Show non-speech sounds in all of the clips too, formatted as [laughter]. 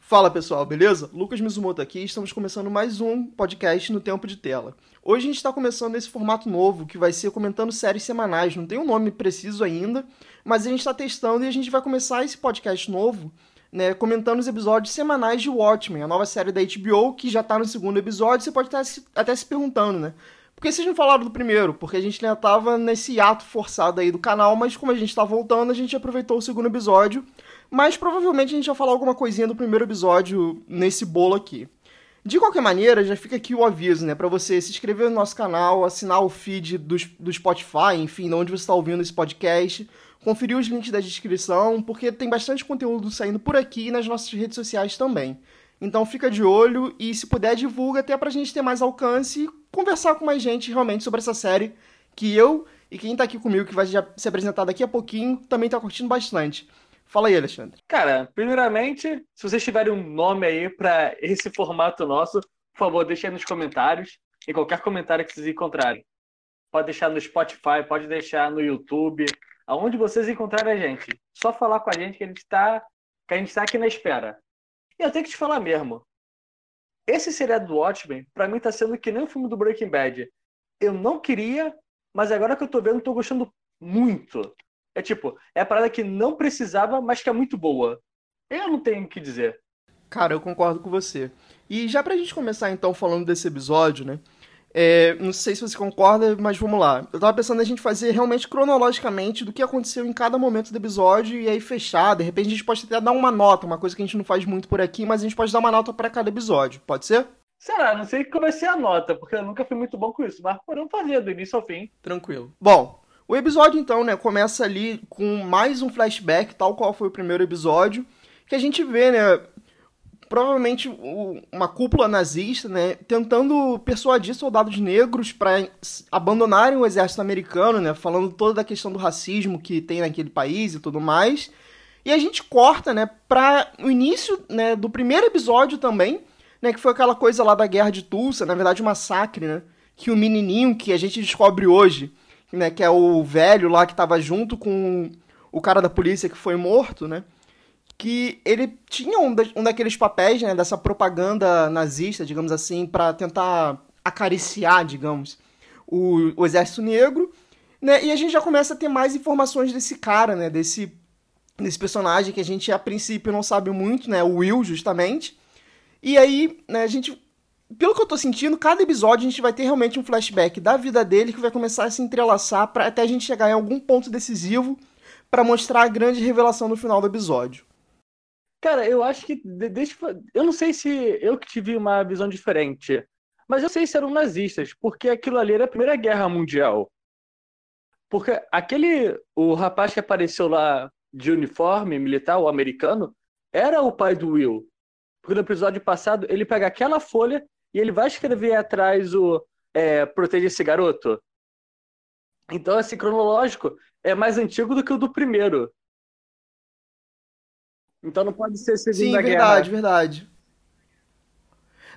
Fala pessoal, beleza? Lucas Mizumoto aqui estamos começando mais um podcast no Tempo de Tela. Hoje a gente está começando esse formato novo que vai ser comentando séries semanais, não tem um nome preciso ainda, mas a gente está testando e a gente vai começar esse podcast novo né, comentando os episódios semanais de Watchmen, a nova série da HBO que já está no segundo episódio. Você pode estar se, até se perguntando, né? Que vocês não falaram do primeiro? Porque a gente ainda tava nesse ato forçado aí do canal, mas como a gente está voltando, a gente aproveitou o segundo episódio mas provavelmente a gente vai falar alguma coisinha do primeiro episódio nesse bolo aqui. De qualquer maneira, já fica aqui o aviso, né? Para você se inscrever no nosso canal, assinar o feed do, do Spotify, enfim, de onde você está ouvindo esse podcast, conferir os links da descrição, porque tem bastante conteúdo saindo por aqui e nas nossas redes sociais também. Então fica de olho e, se puder, divulga até pra gente ter mais alcance conversar com mais gente realmente sobre essa série que eu e quem tá aqui comigo, que vai se apresentar daqui a pouquinho, também tá curtindo bastante. Fala aí, Alexandre. Cara, primeiramente, se vocês tiverem um nome aí para esse formato nosso, por favor, deixem nos comentários, em qualquer comentário que vocês encontrarem. Pode deixar no Spotify, pode deixar no YouTube, aonde vocês encontrarem a gente. Só falar com a gente que a gente está que a gente está aqui na espera. E eu tenho que te falar mesmo. Esse seriado do Watchmen, para mim, tá sendo que nem o filme do Breaking Bad. Eu não queria, mas agora que eu tô vendo, tô gostando muito. É tipo, é a parada que não precisava, mas que é muito boa. Eu não tenho o que dizer. Cara, eu concordo com você. E já pra gente começar então falando desse episódio, né? É, não sei se você concorda, mas vamos lá. Eu tava pensando a gente fazer realmente cronologicamente do que aconteceu em cada momento do episódio e aí fechar. De repente a gente pode até dar uma nota, uma coisa que a gente não faz muito por aqui, mas a gente pode dar uma nota para cada episódio. Pode ser? Será? Não sei qual vai ser a nota, porque eu nunca fui muito bom com isso, mas podemos fazer do início ao fim. Tranquilo. Bom, o episódio, então, né, começa ali com mais um flashback, tal qual foi o primeiro episódio, que a gente vê, né, provavelmente uma cúpula nazista, né, tentando persuadir soldados negros para abandonarem o exército americano, né, falando toda a questão do racismo que tem naquele país e tudo mais. E a gente corta, né, para o início, né, do primeiro episódio também, né, que foi aquela coisa lá da guerra de Tulsa, na verdade, um massacre, né, que o menininho que a gente descobre hoje né, que é o velho lá que estava junto com o cara da polícia que foi morto, né? Que ele tinha um, da, um daqueles papéis, né, dessa propaganda nazista, digamos assim, para tentar acariciar, digamos, o, o exército negro, né? E a gente já começa a ter mais informações desse cara, né, desse desse personagem que a gente a princípio não sabe muito, né, o Will justamente. E aí, né, a gente pelo que eu tô sentindo, cada episódio a gente vai ter realmente um flashback da vida dele que vai começar a se entrelaçar para até a gente chegar em algum ponto decisivo para mostrar a grande revelação no final do episódio. Cara, eu acho que deixa eu não sei se eu que tive uma visão diferente, mas eu sei se eram nazistas, porque aquilo ali era a Primeira Guerra Mundial. Porque aquele o rapaz que apareceu lá de uniforme militar, o americano, era o pai do Will. Porque no episódio passado ele pega aquela folha e ele vai escrever atrás o é, Proteja esse garoto. Então, esse cronológico é mais antigo do que o do primeiro. Então não pode ser Segunda Sim, verdade, Guerra. verdade.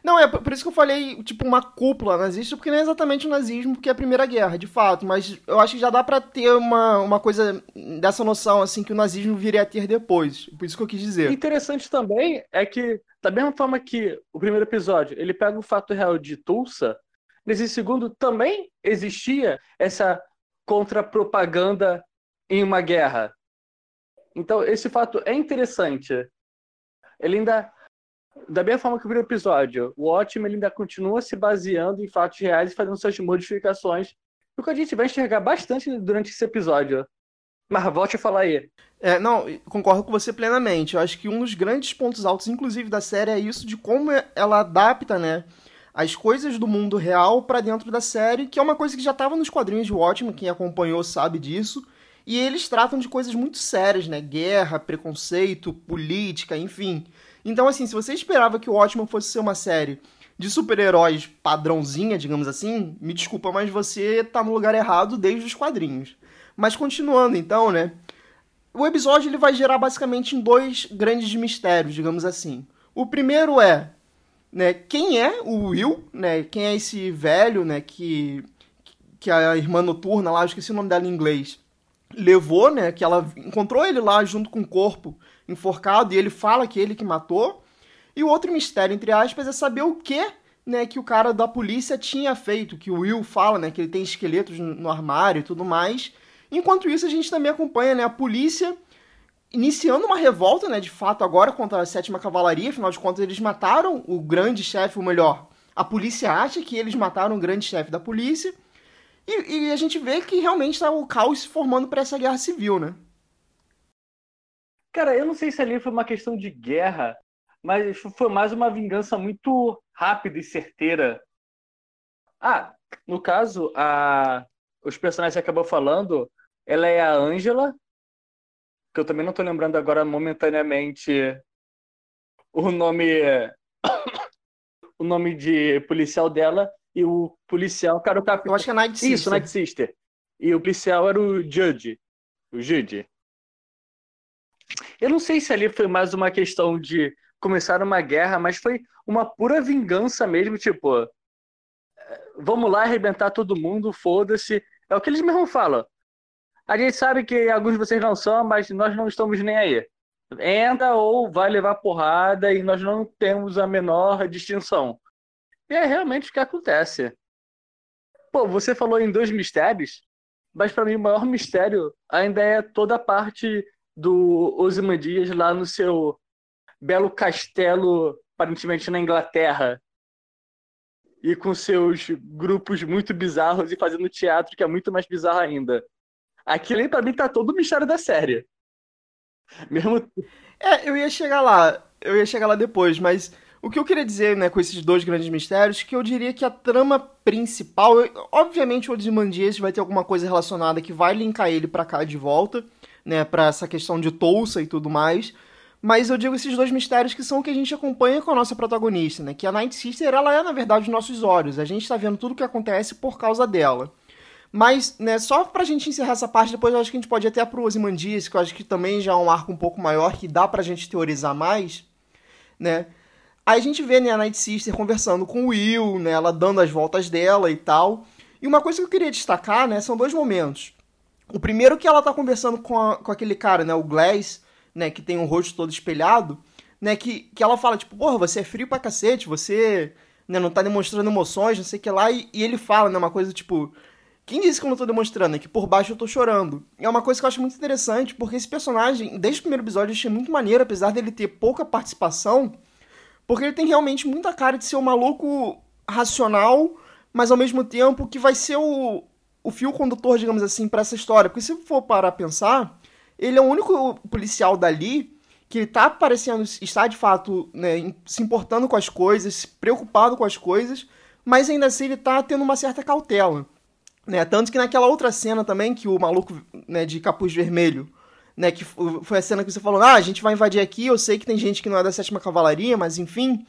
Não, é por isso que eu falei, tipo, uma cúpula nazista, porque não é exatamente o nazismo, porque é a Primeira Guerra, de fato. Mas eu acho que já dá para ter uma, uma coisa dessa noção, assim, que o nazismo viria a ter depois. Por isso que eu quis dizer. Interessante também é que da mesma forma que o primeiro episódio ele pega o fato real de Tulsa, nesse segundo também existia essa contra-propaganda em uma guerra. Então, esse fato é interessante. Ele ainda, da mesma forma que o primeiro episódio, o ótimo ele ainda continua se baseando em fatos reais e fazendo suas modificações, o que a gente vai enxergar bastante durante esse episódio. Mas volte a falar aí. É, não, concordo com você plenamente. Eu acho que um dos grandes pontos altos, inclusive, da série é isso de como ela adapta, né, as coisas do mundo real para dentro da série, que é uma coisa que já estava nos quadrinhos de Watchmen, quem acompanhou sabe disso. E eles tratam de coisas muito sérias, né? Guerra, preconceito, política, enfim. Então, assim, se você esperava que o Watchmen fosse ser uma série de super-heróis padrãozinha, digamos assim, me desculpa, mas você tá no lugar errado desde os quadrinhos. Mas continuando, então, né? O episódio ele vai gerar basicamente em dois grandes mistérios, digamos assim. O primeiro é, né, quem é o Will, né? Quem é esse velho, né, que que a irmã noturna lá, eu esqueci o nome dela em inglês, levou, né? Que ela encontrou ele lá junto com o corpo enforcado e ele fala que ele que matou. E o outro mistério, entre aspas, é saber o que né, que o cara da polícia tinha feito, que o Will fala, né, que ele tem esqueletos no armário e tudo mais. Enquanto isso, a gente também acompanha, né, a polícia iniciando uma revolta, né, de fato agora contra a sétima cavalaria, afinal de contas eles mataram o grande chefe, ou melhor, a polícia acha que eles mataram o grande chefe da polícia. E, e, a gente vê que realmente está o caos se formando para essa guerra civil, né? Cara, eu não sei se ali foi uma questão de guerra, mas foi mais uma vingança muito rápida e certeira. Ah, no caso, a... os personagens que acabou falando, ela é a Angela, que eu também não estou lembrando agora momentaneamente o nome [coughs] o nome de policial dela e o policial, cara, o capitão. Eu acho que é Night Sister. Isso, Night Sister. E o policial era o Judge. O Jude. Eu não sei se ali foi mais uma questão de começar uma guerra, mas foi uma pura vingança mesmo, tipo, vamos lá arrebentar todo mundo, foda-se. É o que eles mesmo falam. A gente sabe que alguns de vocês não são, mas nós não estamos nem aí. Entra ou vai levar porrada e nós não temos a menor distinção. E é realmente o que acontece. Pô, você falou em dois mistérios, mas para mim o maior mistério ainda é toda a parte do Ozymandias lá no seu belo castelo, aparentemente na Inglaterra, e com seus grupos muito bizarros e fazendo teatro que é muito mais bizarro ainda. Aquilo aí pra mim tá todo o mistério da série. Mesmo. É, eu ia chegar lá. Eu ia chegar lá depois, mas o que eu queria dizer, né, com esses dois grandes mistérios, que eu diria que a trama principal, obviamente o Ozymandias vai ter alguma coisa relacionada que vai linkar ele para cá de volta, né, para essa questão de Tulsa e tudo mais. Mas eu digo esses dois mistérios que são o que a gente acompanha com a nossa protagonista, né? Que a Night Sister, ela é, na verdade, os nossos olhos. A gente está vendo tudo o que acontece por causa dela. Mas, né, só pra gente encerrar essa parte, depois eu acho que a gente pode ir até pro Ozymandias, que eu acho que também já é um arco um pouco maior, que dá pra gente teorizar mais, né? Aí a gente vê, né, a Night Sister conversando com o Will, né, ela dando as voltas dela e tal. E uma coisa que eu queria destacar, né, são dois momentos. O primeiro que ela tá conversando com, a, com aquele cara, né, o Glass, né, que tem o um rosto todo espelhado, né, que, que ela fala, tipo, porra, você é frio pra cacete, você né, não tá demonstrando emoções, não sei o que lá, e, e ele fala, né, uma coisa tipo, quem disse que eu não tô demonstrando? É que por baixo eu tô chorando. É uma coisa que eu acho muito interessante, porque esse personagem, desde o primeiro episódio, eu achei muito maneiro, apesar dele ter pouca participação, porque ele tem realmente muita cara de ser um maluco racional, mas ao mesmo tempo que vai ser o, o fio condutor, digamos assim, para essa história. Porque se for parar a pensar, ele é o único policial dali que está parecendo estar de fato né, se importando com as coisas, preocupado com as coisas, mas ainda assim ele está tendo uma certa cautela. Né? Tanto que naquela outra cena também, que o maluco né, de capuz vermelho, né, que foi a cena que você falou, ah, a gente vai invadir aqui, eu sei que tem gente que não é da sétima cavalaria, mas enfim.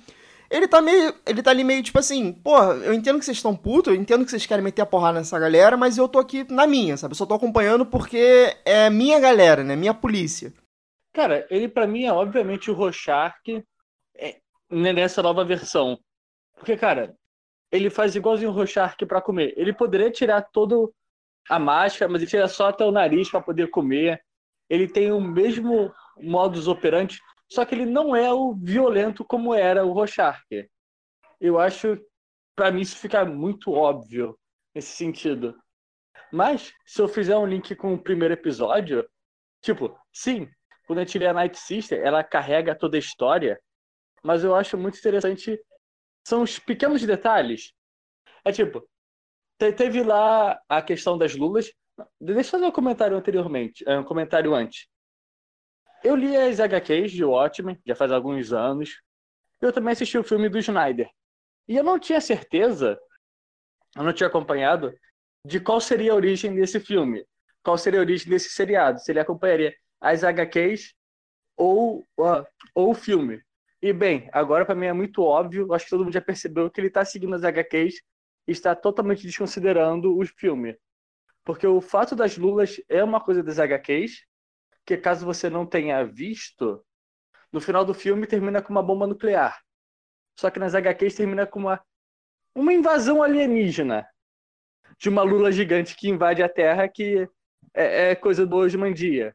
Ele tá meio. Ele tá ali meio tipo assim, porra, eu entendo que vocês estão putos, eu entendo que vocês querem meter a porrada nessa galera, mas eu tô aqui na minha, sabe? Eu só tô acompanhando porque é minha galera, né? Minha polícia. Cara, ele para mim é obviamente o Rorschach é, nessa nova versão. Porque, cara, ele faz igualzinho o Rorschach para comer. Ele poderia tirar todo a máscara, mas ele tira só até o nariz para poder comer. Ele tem o mesmo modus operandi, só que ele não é o violento como era o Rorschach. Eu acho, para mim, isso fica muito óbvio nesse sentido. Mas, se eu fizer um link com o primeiro episódio, tipo, sim, quando a gente lê a Night Sister, ela carrega toda a história, mas eu acho muito interessante são os pequenos detalhes. É tipo, teve lá a questão das lulas. Deixa eu fazer um comentário anteriormente, é, um comentário antes. Eu li as HQs de Watchmen, já faz alguns anos. Eu também assisti o filme do Snyder. E eu não tinha certeza, eu não tinha acompanhado, de qual seria a origem desse filme. Qual seria a origem desse seriado. Se ele acompanharia as HQs ou, uh, ou o filme. E bem, agora para mim é muito óbvio, acho que todo mundo já percebeu que ele está seguindo as HQs e está totalmente desconsiderando o filme. Porque o fato das lulas é uma coisa das HQs, que caso você não tenha visto, no final do filme termina com uma bomba nuclear. Só que nas HQs termina com uma, uma invasão alienígena de uma lula gigante que invade a Terra que é, é coisa do hoje em dia.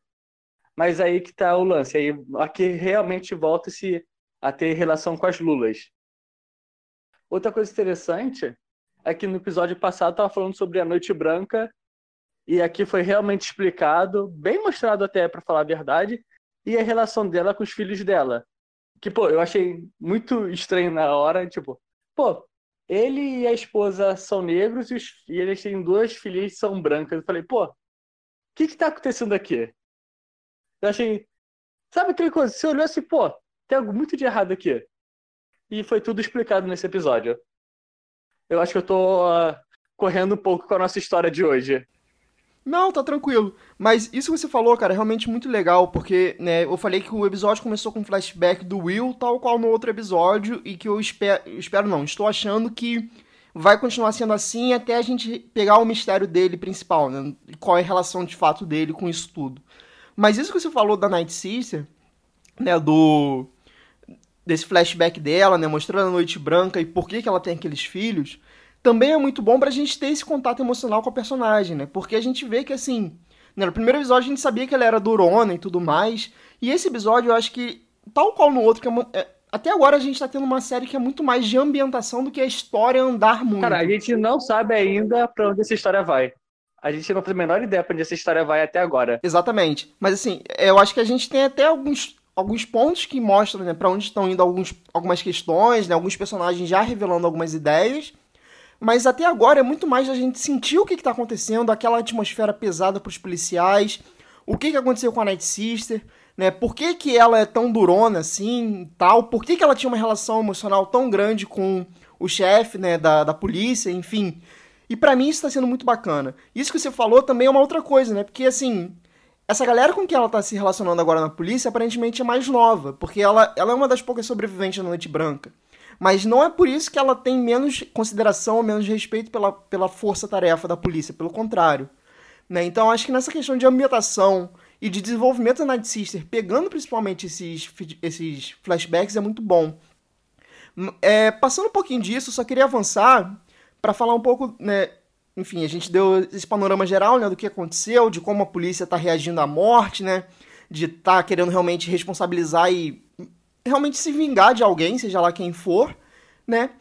Mas aí que tá o lance. Aí aqui realmente volta-se a ter relação com as lulas. Outra coisa interessante é que no episódio passado tava falando sobre a Noite Branca e aqui foi realmente explicado, bem mostrado até para falar a verdade, e a relação dela com os filhos dela. Que, pô, eu achei muito estranho na hora, tipo, pô, ele e a esposa são negros e, os, e eles têm duas filhas que são brancas. Eu falei, pô, o que que tá acontecendo aqui? Eu achei. Sabe aquele coisa? Você olhou assim, pô, tem algo muito de errado aqui. E foi tudo explicado nesse episódio. Eu acho que eu tô uh, correndo um pouco com a nossa história de hoje. Não, tá tranquilo. Mas isso que você falou, cara, é realmente muito legal, porque, né, eu falei que o episódio começou com um flashback do Will, tal qual no outro episódio, e que eu espero, espero não, estou achando que vai continuar sendo assim até a gente pegar o mistério dele principal, né? Qual é a relação de fato dele com isso tudo. Mas isso que você falou da Night Sister, né, do desse flashback dela, né, mostrando a Noite Branca e por que, que ela tem aqueles filhos, também é muito bom pra gente ter esse contato emocional com a personagem, né? Porque a gente vê que, assim, né, no primeiro episódio a gente sabia que ela era durona e tudo mais, e esse episódio eu acho que, tal qual no outro, que é, é, até agora a gente tá tendo uma série que é muito mais de ambientação do que a história andar muito. Cara, a gente não sabe ainda pra onde essa história vai. A gente não tem a menor ideia pra onde essa história vai até agora. Exatamente. Mas assim, eu acho que a gente tem até alguns, alguns pontos que mostram né, para onde estão indo alguns, algumas questões, né, alguns personagens já revelando algumas ideias. Mas até agora é muito mais a gente sentir o que está acontecendo, aquela atmosfera pesada para os policiais, o que, que aconteceu com a Night Sister, né? Por que, que ela é tão durona assim tal? Por que, que ela tinha uma relação emocional tão grande com o chefe né, da, da polícia, enfim. E para mim isso tá sendo muito bacana. Isso que você falou também é uma outra coisa, né? Porque assim, essa galera com que ela tá se relacionando agora na polícia aparentemente é mais nova, porque ela, ela é uma das poucas sobreviventes da Noite Branca. Mas não é por isso que ela tem menos consideração ou menos respeito pela, pela força-tarefa da polícia, pelo contrário. Né? Então acho que nessa questão de ambientação e de desenvolvimento da Night Sister, pegando principalmente esses, esses flashbacks, é muito bom. É, passando um pouquinho disso, só queria avançar para falar um pouco, né? Enfim, a gente deu esse panorama geral né, do que aconteceu, de como a polícia está reagindo à morte, né? De estar tá querendo realmente responsabilizar e realmente se vingar de alguém, seja lá quem for, né?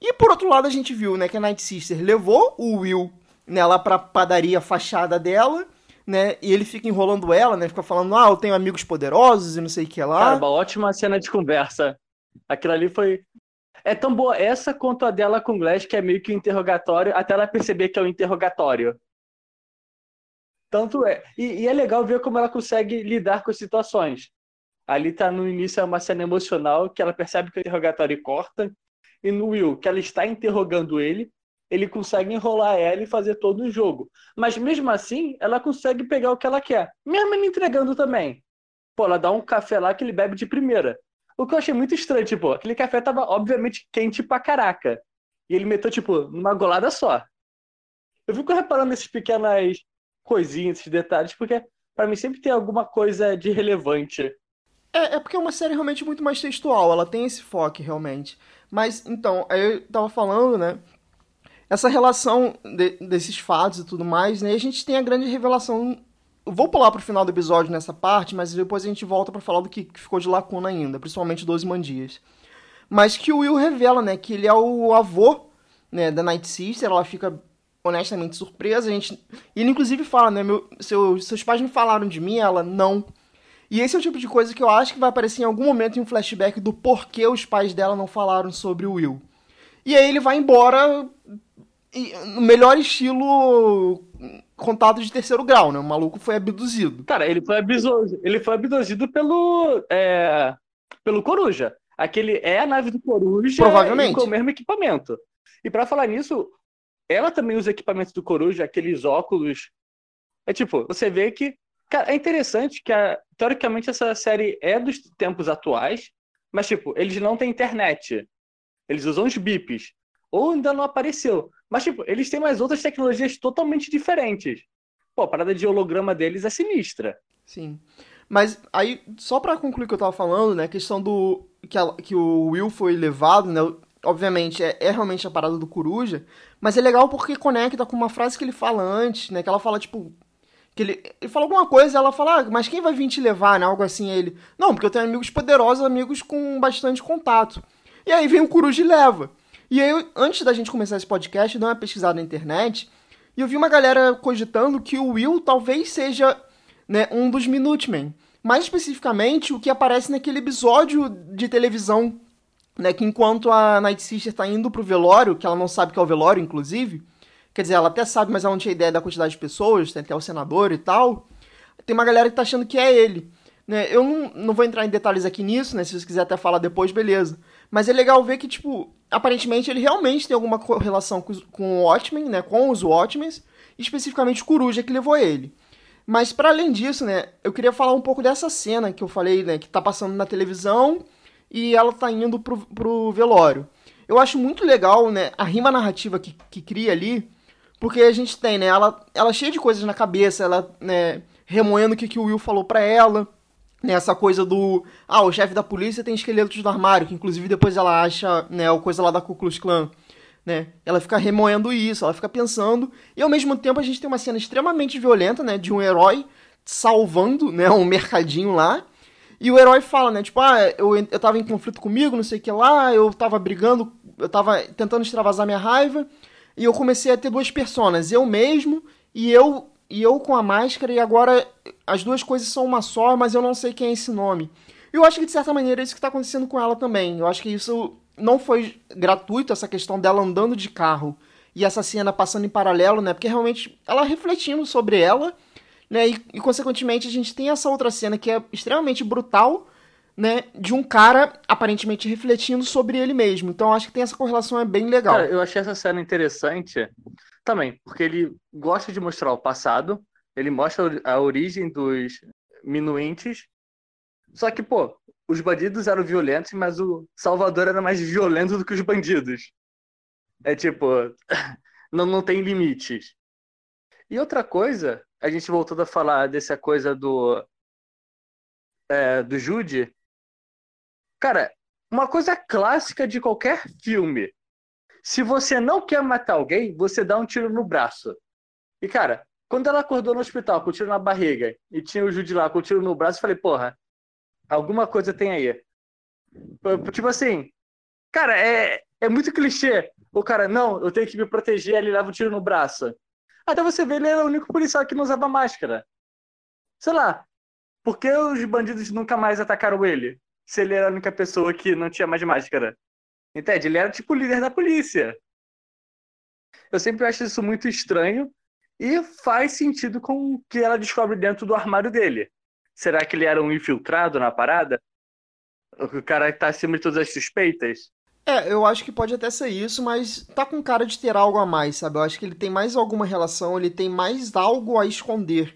E por outro lado, a gente viu, né, que a Night Sister levou o Will né, pra padaria fachada dela, né? E ele fica enrolando ela, né? Fica falando, ah, eu tenho amigos poderosos e não sei o que lá. Cara, uma ótima cena de conversa. Aquilo ali foi. É tão boa essa quanto a dela com o Glass, que é meio que um interrogatório, até ela perceber que é um interrogatório. Tanto é. E, e é legal ver como ela consegue lidar com as situações. Ali tá no início é uma cena emocional que ela percebe que o interrogatório corta. E no Will, que ela está interrogando ele, ele consegue enrolar ela e fazer todo o jogo. Mas mesmo assim, ela consegue pegar o que ela quer. Mesmo ele entregando também. Pô, ela dá um café lá que ele bebe de primeira. O que eu achei muito estranho, tipo, aquele café tava obviamente quente pra caraca. E ele meteu, tipo, numa golada só. Eu fico reparando nessas pequenas coisinhas, esses detalhes, porque para mim sempre tem alguma coisa de relevante é, é porque é uma série realmente muito mais textual, ela tem esse foco realmente. Mas, então, aí eu tava falando, né? Essa relação de, desses fatos e tudo mais, né? E a gente tem a grande revelação. Vou pular pro final do episódio nessa parte, mas depois a gente volta para falar do que ficou de lacuna ainda, principalmente Doze Mandias. Mas que o Will revela, né? Que ele é o avô né, da Night Sister, ela fica honestamente surpresa. A gente... E ele inclusive fala, né? Meu, seu, seus pais me falaram de mim, ela não. E esse é o tipo de coisa que eu acho que vai aparecer em algum momento em um flashback do porquê os pais dela não falaram sobre o Will. E aí ele vai embora no melhor estilo contato de terceiro grau, né? O maluco foi abduzido. Cara, ele foi abduzido, ele foi abduzido pelo é, pelo Coruja. Aquele é a nave do Coruja Provavelmente. com o mesmo equipamento. E para falar nisso, ela também usa equipamentos do Coruja, aqueles óculos. É tipo, você vê que Cara, é interessante que, a, teoricamente, essa série é dos tempos atuais, mas, tipo, eles não têm internet. Eles usam os bips. Ou ainda não apareceu. Mas, tipo, eles têm mais outras tecnologias totalmente diferentes. Pô, a parada de holograma deles é sinistra. Sim. Mas aí, só para concluir o que eu tava falando, né, a questão do. que, a, que o Will foi levado, né? Obviamente, é, é, realmente a parada do Coruja, mas é legal porque conecta com uma frase que ele fala antes, né? Que ela fala, tipo, Que ele, ele falou alguma coisa, ela fala, ah, mas quem vai vir te levar, né? Algo assim, ele. Não, porque eu tenho amigos poderosos, amigos com bastante contato. E aí vem o Coruja e leva. E aí, antes da gente começar esse podcast, eu dei uma pesquisada na internet e eu vi uma galera cogitando que o Will talvez seja né, um dos Minutemen. Mais especificamente, o que aparece naquele episódio de televisão, né, que enquanto a Night Sister tá indo pro velório, que ela não sabe que é o velório, inclusive, quer dizer, ela até sabe, mas ela não tinha ideia da quantidade de pessoas, tem até o senador e tal, tem uma galera que tá achando que é ele. Né? Eu não, não vou entrar em detalhes aqui nisso, né? Se você quiser até falar depois, beleza. Mas é legal ver que, tipo, aparentemente ele realmente tem alguma correlação com, com o Watchmen, né? Com os Watchmen, especificamente o Coruja que levou ele. Mas para além disso, né, eu queria falar um pouco dessa cena que eu falei, né, que tá passando na televisão e ela tá indo pro, pro velório. Eu acho muito legal, né, a rima narrativa que, que cria ali, porque a gente tem, né, ela, ela é cheia de coisas na cabeça, ela, né, remoendo o que, que o Will falou pra ela, né, essa coisa do, ah, o chefe da polícia tem esqueletos do armário, que inclusive depois ela acha, né, a coisa lá da Ku Klux Klan né? Ela fica remoendo isso, ela fica pensando, e ao mesmo tempo a gente tem uma cena extremamente violenta, né, de um herói salvando, né, um mercadinho lá. E o herói fala, né, tipo, ah, eu, eu tava em conflito comigo, não sei o que lá, eu tava brigando, eu tava tentando extravasar minha raiva, e eu comecei a ter duas personas, eu mesmo e eu e eu com a máscara, e agora as duas coisas são uma só, mas eu não sei quem é esse nome. Eu acho que de certa maneira é isso que tá acontecendo com ela também. Eu acho que isso não foi gratuito essa questão dela andando de carro e essa cena passando em paralelo, né? Porque realmente ela refletindo sobre ela, né? E, e, consequentemente a gente tem essa outra cena que é extremamente brutal, né? De um cara aparentemente refletindo sobre ele mesmo. Então acho que tem essa correlação é bem legal. Cara, eu achei essa cena interessante também, porque ele gosta de mostrar o passado, ele mostra a origem dos minuentes. Só que, pô, os bandidos eram violentos, mas o Salvador era mais violento do que os bandidos. É tipo, [laughs] não, não tem limites. E outra coisa, a gente voltou a falar dessa coisa do é, do Jude. Cara, uma coisa clássica de qualquer filme. Se você não quer matar alguém, você dá um tiro no braço. E, cara, quando ela acordou no hospital com o tiro na barriga e tinha o Jude lá com o tiro no braço, eu falei, porra, Alguma coisa tem aí. Tipo assim, cara, é, é muito clichê. O cara, não, eu tenho que me proteger, ele leva um tiro no braço. Até você vê, ele era o único policial que não usava máscara. Sei lá, por que os bandidos nunca mais atacaram ele? Se ele era a única pessoa que não tinha mais máscara. Entende? Ele era tipo o líder da polícia. Eu sempre acho isso muito estranho e faz sentido com o que ela descobre dentro do armário dele. Será que ele era um infiltrado na parada? O cara que tá acima de todas as suspeitas? É, eu acho que pode até ser isso, mas tá com cara de ter algo a mais, sabe? Eu acho que ele tem mais alguma relação, ele tem mais algo a esconder.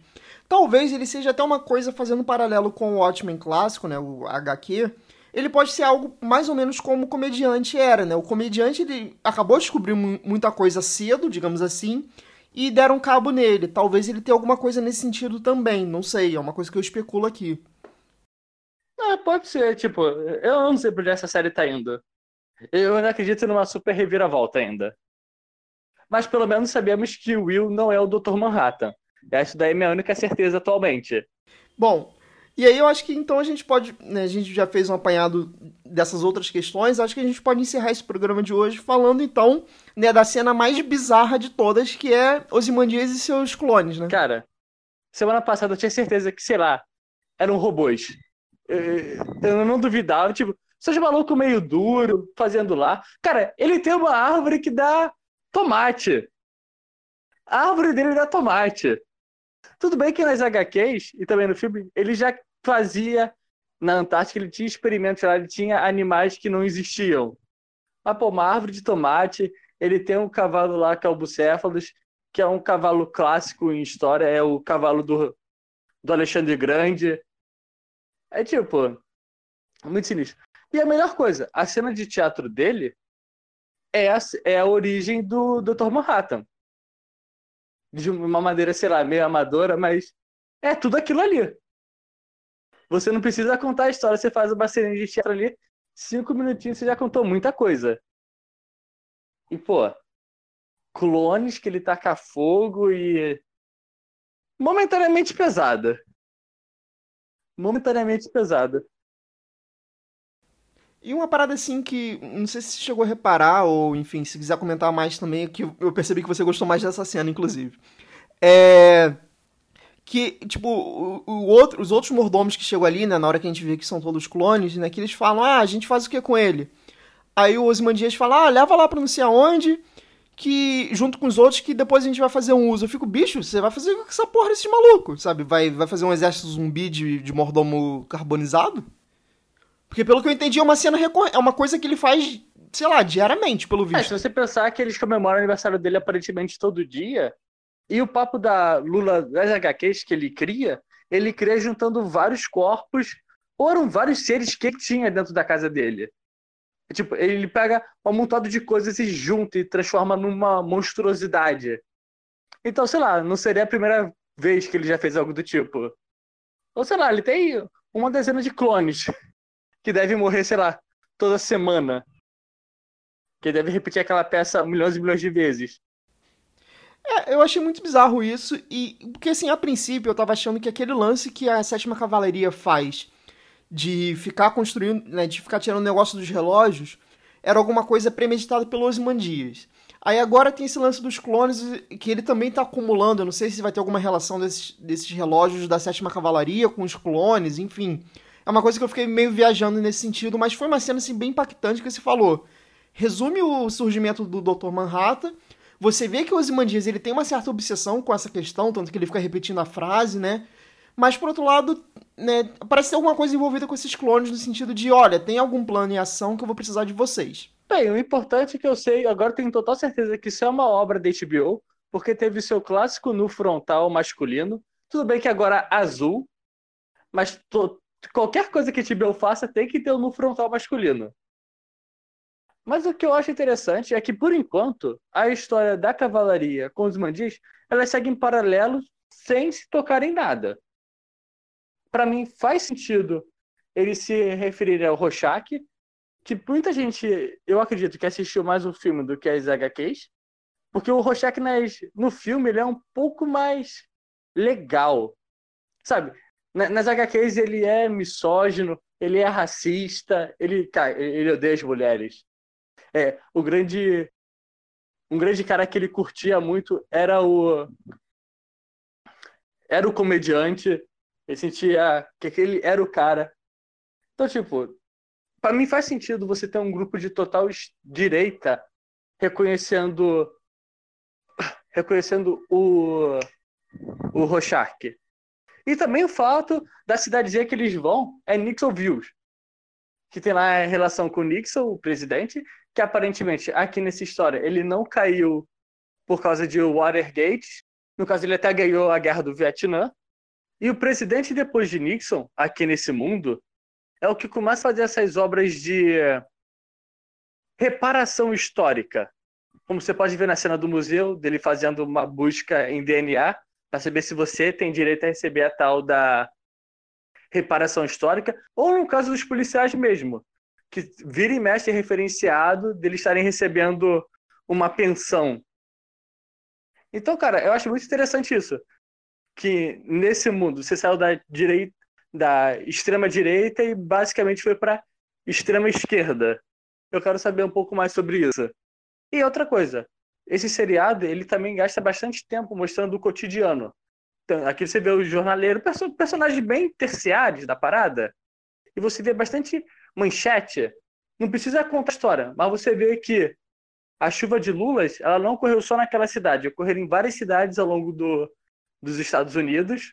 Talvez ele seja até uma coisa fazendo paralelo com o Watchmen clássico, né? O HQ. Ele pode ser algo mais ou menos como o comediante era, né? O comediante ele acabou de descobrir muita coisa cedo, digamos assim, e deram cabo nele. Talvez ele tenha alguma coisa nesse sentido também, não sei, é uma coisa que eu especulo aqui. Ah, pode ser, tipo, eu não sei por onde essa série tá indo. Eu não acredito numa super reviravolta ainda. Mas pelo menos sabemos que o Will não é o Dr. Manhattan. Essa daí é minha única certeza atualmente. Bom, e aí eu acho que então a gente pode, né, a gente já fez um apanhado dessas outras questões, acho que a gente pode encerrar esse programa de hoje falando então, né, da cena mais bizarra de todas, que é Ozymandias e seus clones, né? Cara, semana passada eu tinha certeza que, sei lá, eram robôs. Eu, eu não duvidava, tipo, seja maluco meio duro, fazendo lá. Cara, ele tem uma árvore que dá tomate. A árvore dele dá tomate. Tudo bem que nas HQs e também no filme, ele já fazia na Antártica, ele tinha experimentos lá, ele tinha animais que não existiam. Mas, pô, uma árvore de tomate, ele tem um cavalo lá que é o Bucéfalos, que é um cavalo clássico em história, é o cavalo do, do Alexandre Grande. É tipo, muito sinistro. E a melhor coisa, a cena de teatro dele é a, é a origem do Dr. Manhattan de uma maneira, sei lá, meio amadora, mas é tudo aquilo ali. Você não precisa contar a história, você faz uma cena de teatro ali, cinco minutinhos você já contou muita coisa. E, pô, clones que ele taca fogo e. momentaneamente pesada. Momentaneamente pesada. E uma parada assim que, não sei se você chegou a reparar, ou enfim, se quiser comentar mais também, que eu percebi que você gostou mais dessa cena, inclusive. É. Que, tipo, o, outro, os outros mordomos que chegam ali, né, na hora que a gente vê que são todos clones, né, que eles falam, ah, a gente faz o que com ele? Aí o Osimandias fala, ah, leva lá pra não sei aonde, que, junto com os outros, que depois a gente vai fazer um uso. Eu fico, bicho, você vai fazer essa porra desse maluco, sabe? Vai, vai fazer um exército zumbi de, de mordomo carbonizado? Porque pelo que eu entendi, é uma cena recorrente, é uma coisa que ele faz, sei lá, diariamente, pelo visto. É, se você pensar que eles comemoram o aniversário dele aparentemente todo dia, e o papo da Lula das HQs que ele cria, ele cria juntando vários corpos, ou eram vários seres que tinha dentro da casa dele. Tipo, ele pega um montado de coisas e junta e transforma numa monstruosidade. Então, sei lá, não seria a primeira vez que ele já fez algo do tipo. Ou sei lá, ele tem uma dezena de clones que devem morrer, sei lá, toda semana. Que deve repetir aquela peça milhões e milhões de vezes. É, eu achei muito bizarro isso, e porque assim, a princípio eu tava achando que aquele lance que a sétima cavalaria faz de ficar construindo, né, de ficar tirando o negócio dos relógios, era alguma coisa premeditada pelo Osimandias. Aí agora tem esse lance dos clones que ele também tá acumulando, eu não sei se vai ter alguma relação desses, desses relógios da sétima cavalaria com os clones, enfim. É uma coisa que eu fiquei meio viajando nesse sentido, mas foi uma cena assim, bem impactante que você falou. Resume o surgimento do Dr. Manhattan. Você vê que o Ozymandias ele tem uma certa obsessão com essa questão, tanto que ele fica repetindo a frase, né? Mas por outro lado, né, parece ter alguma coisa envolvida com esses clones no sentido de, olha, tem algum plano em ação que eu vou precisar de vocês. Bem, o importante é que eu sei, agora tenho total certeza que isso é uma obra da HBO, porque teve seu clássico no frontal masculino. Tudo bem que agora azul, mas to qualquer coisa que Tibel faça tem que ter um frontal masculino. Mas o que eu acho interessante é que, por enquanto, a história da cavalaria com os mandis, elas seguem paralelo sem se tocar em nada. Para mim, faz sentido ele se referir ao Rorschach, que muita gente, eu acredito, que assistiu mais o filme do que as HQs, porque o Rorschach nas, no filme ele é um pouco mais legal. Sabe, nas HQs ele é misógino, ele é racista, ele, cara, ele odeia as mulheres. É, o grande um grande cara que ele curtia muito era o era o comediante. Ele sentia que aquele era o cara. Então, tipo, para mim faz sentido você ter um grupo de total direita reconhecendo reconhecendo o o Rorschach. E também o fato da cidadezinha que eles vão é Nixonville, que tem lá a relação com Nixon, o presidente, que aparentemente, aqui nessa história, ele não caiu por causa de Watergate. No caso, ele até ganhou a guerra do Vietnã. E o presidente depois de Nixon, aqui nesse mundo, é o que começa a fazer essas obras de reparação histórica. Como você pode ver na cena do museu, dele fazendo uma busca em DNA para saber se você tem direito a receber a tal da reparação histórica, ou no caso dos policiais mesmo, que vira e mexe referenciado deles estarem recebendo uma pensão. Então, cara, eu acho muito interessante isso. Que nesse mundo você saiu da direita, da extrema direita e basicamente foi para extrema esquerda. Eu quero saber um pouco mais sobre isso. E outra coisa, esse seriado ele também gasta bastante tempo mostrando o cotidiano. Então, aqui você vê o jornaleiro, perso personagens bem terciários da parada, e você vê bastante manchete. Não precisa contar a história, mas você vê que a chuva de lulas ela não ocorreu só naquela cidade, ocorreu em várias cidades ao longo do, dos Estados Unidos,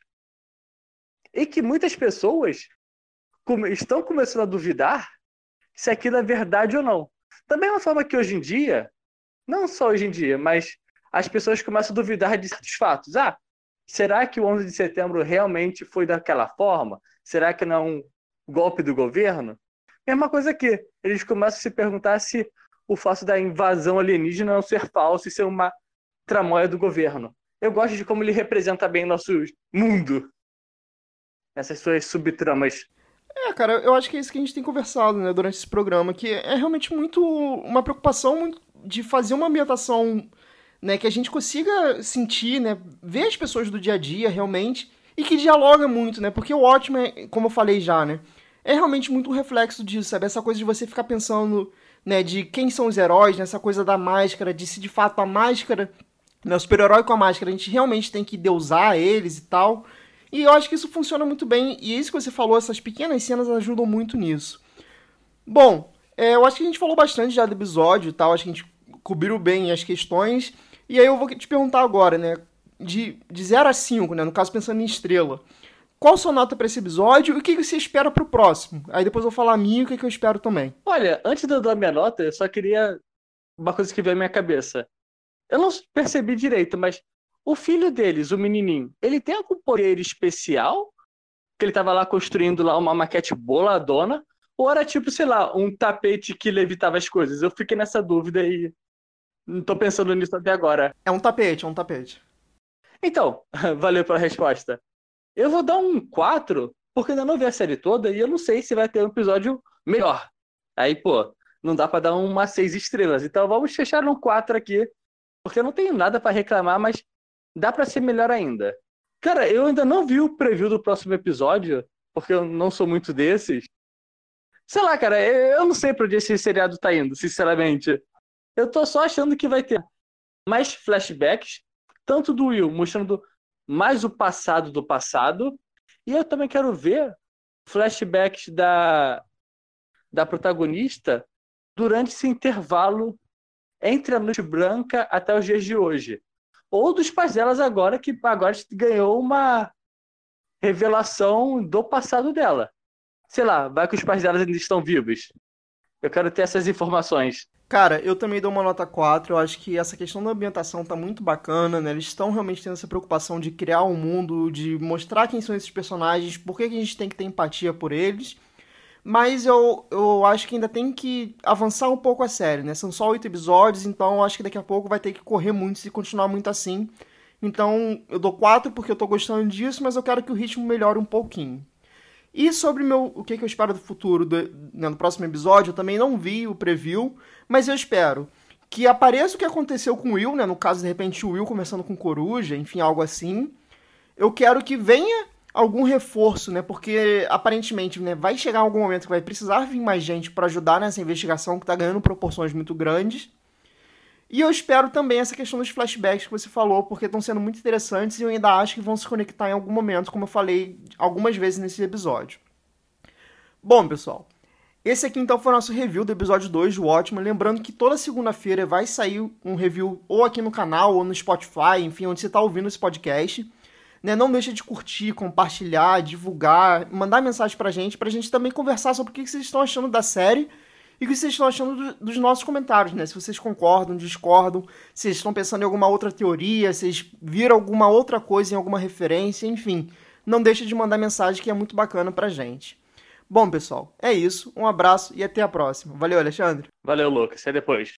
e que muitas pessoas estão começando a duvidar se aquilo é verdade ou não. Da mesma forma que hoje em dia, não só hoje em dia, mas as pessoas começam a duvidar de certos fatos. Ah, será que o 11 de setembro realmente foi daquela forma? Será que não é um golpe do governo? Mesma coisa aqui. Eles começam a se perguntar se o fato da invasão alienígena não ser falso e ser uma tramóia do governo. Eu gosto de como ele representa bem nosso mundo. Essas suas subtramas. É, cara, eu acho que é isso que a gente tem conversado, né, durante esse programa, que é realmente muito uma preocupação muito de fazer uma ambientação né, que a gente consiga sentir, né, ver as pessoas do dia a dia realmente e que dialoga muito, né? Porque o ótimo é, como eu falei já, né, é realmente muito um reflexo disso, sabe? Essa coisa de você ficar pensando, né, de quem são os heróis, nessa né? coisa da máscara, de se de fato a máscara, né, o super-herói com a máscara, a gente realmente tem que deusar eles e tal. E eu acho que isso funciona muito bem, e isso que você falou, essas pequenas cenas ajudam muito nisso. Bom, é, eu acho que a gente falou bastante já do episódio e tal, acho que a gente cobriu bem as questões. E aí eu vou te perguntar agora, né? De, de 0 a 5, né? No caso, pensando em estrela. Qual sua nota para esse episódio e o que você espera para o próximo? Aí depois eu vou falar a minha e o que eu espero também. Olha, antes de eu dar minha nota, eu só queria uma coisa que veio à minha cabeça. Eu não percebi direito, mas o filho deles, o menininho, ele tem algum poder especial? Que ele tava lá construindo lá uma maquete boladona? Ou era tipo, sei lá, um tapete que levitava as coisas? Eu fiquei nessa dúvida e não tô pensando nisso até agora. É um tapete, é um tapete. Então, [laughs] valeu pela resposta. Eu vou dar um 4, porque ainda não vi a série toda e eu não sei se vai ter um episódio melhor. Aí, pô, não dá para dar uma 6 estrelas. Então vamos fechar no 4 aqui, porque eu não tenho nada para reclamar, mas dá para ser melhor ainda. Cara, eu ainda não vi o preview do próximo episódio, porque eu não sou muito desses. Sei lá, cara, eu não sei pra onde esse seriado tá indo, sinceramente. Eu tô só achando que vai ter mais flashbacks, tanto do Will mostrando mais o passado do passado, e eu também quero ver flashbacks da, da protagonista durante esse intervalo entre a Noite Branca até os dias de hoje ou dos pais delas agora, que agora ganhou uma revelação do passado dela. Sei lá, vai que os pais delas ainda estão vivos. Eu quero ter essas informações. Cara, eu também dou uma nota 4. Eu acho que essa questão da ambientação tá muito bacana, né? Eles estão realmente tendo essa preocupação de criar um mundo, de mostrar quem são esses personagens, por que, que a gente tem que ter empatia por eles. Mas eu, eu acho que ainda tem que avançar um pouco a série, né? São só oito episódios, então eu acho que daqui a pouco vai ter que correr muito se continuar muito assim. Então eu dou quatro porque eu tô gostando disso, mas eu quero que o ritmo melhore um pouquinho. E sobre meu, o que, que eu espero do futuro, do, né, no próximo episódio, eu também não vi o preview, mas eu espero que apareça o que aconteceu com o Will, né? No caso, de repente, o Will conversando com Coruja, enfim, algo assim. Eu quero que venha algum reforço, né? Porque aparentemente, né, vai chegar algum momento que vai precisar vir mais gente para ajudar nessa investigação que está ganhando proporções muito grandes. E eu espero também essa questão dos flashbacks que você falou, porque estão sendo muito interessantes e eu ainda acho que vão se conectar em algum momento, como eu falei algumas vezes nesse episódio. Bom, pessoal, esse aqui então foi o nosso review do episódio 2 do Ótimo. Lembrando que toda segunda-feira vai sair um review ou aqui no canal ou no Spotify, enfim, onde você está ouvindo esse podcast. Né? Não deixa de curtir, compartilhar, divulgar, mandar mensagem pra gente, pra gente também conversar sobre o que vocês estão achando da série e o que vocês estão achando do, dos nossos comentários, né? Se vocês concordam, discordam, se vocês estão pensando em alguma outra teoria, se vocês viram alguma outra coisa em alguma referência, enfim. Não deixa de mandar mensagem que é muito bacana pra gente. Bom, pessoal, é isso. Um abraço e até a próxima. Valeu, Alexandre. Valeu, Lucas. Até depois.